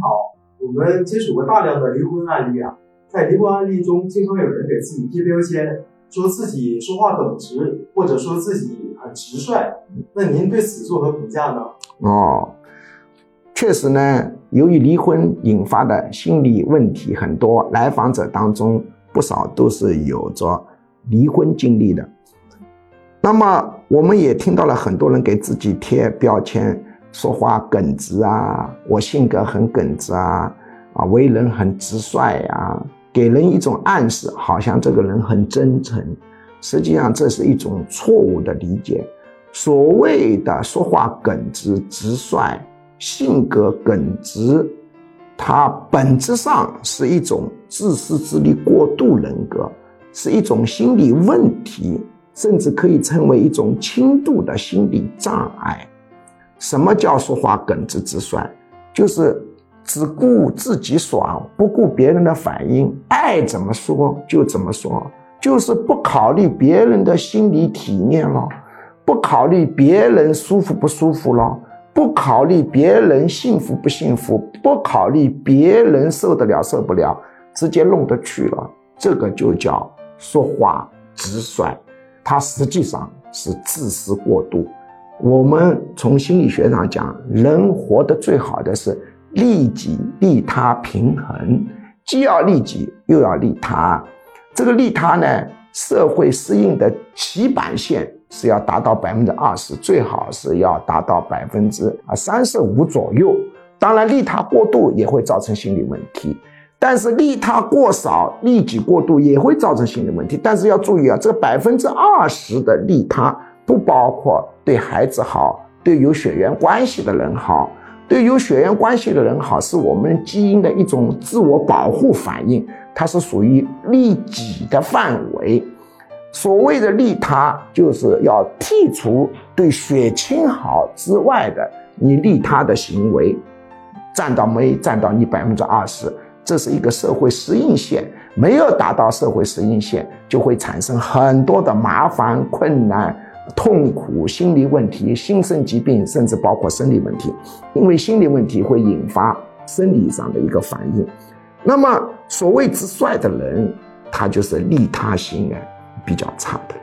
好，我们接触过大量的离婚案例啊，在离婚案例中，经常有人给自己贴标签，说自己说话耿直，或者说自己很直率。那您对此作何评价呢？哦，确实呢，由于离婚引发的心理问题很多，来访者当中不少都是有着离婚经历的。那么，我们也听到了很多人给自己贴标签。说话耿直啊，我性格很耿直啊，啊，为人很直率啊，给人一种暗示，好像这个人很真诚。实际上，这是一种错误的理解。所谓的说话耿直、直率、性格耿直，它本质上是一种自私自利过度人格，是一种心理问题，甚至可以称为一种轻度的心理障碍。什么叫说话耿直直率？就是只顾自己爽，不顾别人的反应，爱怎么说就怎么说，就是不考虑别人的心理体验了，不考虑别人舒服不舒服了，不考虑别人幸福不幸福，不考虑别人受得了受不了，直接弄得去了。这个就叫说话直率，它实际上是自私过度。我们从心理学上讲，人活得最好的是利己利他平衡，既要利己又要利他。这个利他呢，社会适应的起板线是要达到百分之二十，最好是要达到百分之啊三十五左右。当然，利他过度也会造成心理问题，但是利他过少、利己过度也会造成心理问题。但是要注意啊，这百分之二十的利他。不包括对孩子好，对有血缘关系的人好，对有血缘关系的人好，是我们基因的一种自我保护反应，它是属于利己的范围。所谓的利他，就是要剔除对血亲好之外的你利他的行为，占到没占到你百分之二十，这是一个社会适应线，没有达到社会适应线，就会产生很多的麻烦困难。痛苦、心理问题、心身疾病，甚至包括生理问题，因为心理问题会引发生理上的一个反应。那么，所谓直率的人，他就是利他心啊比较差的。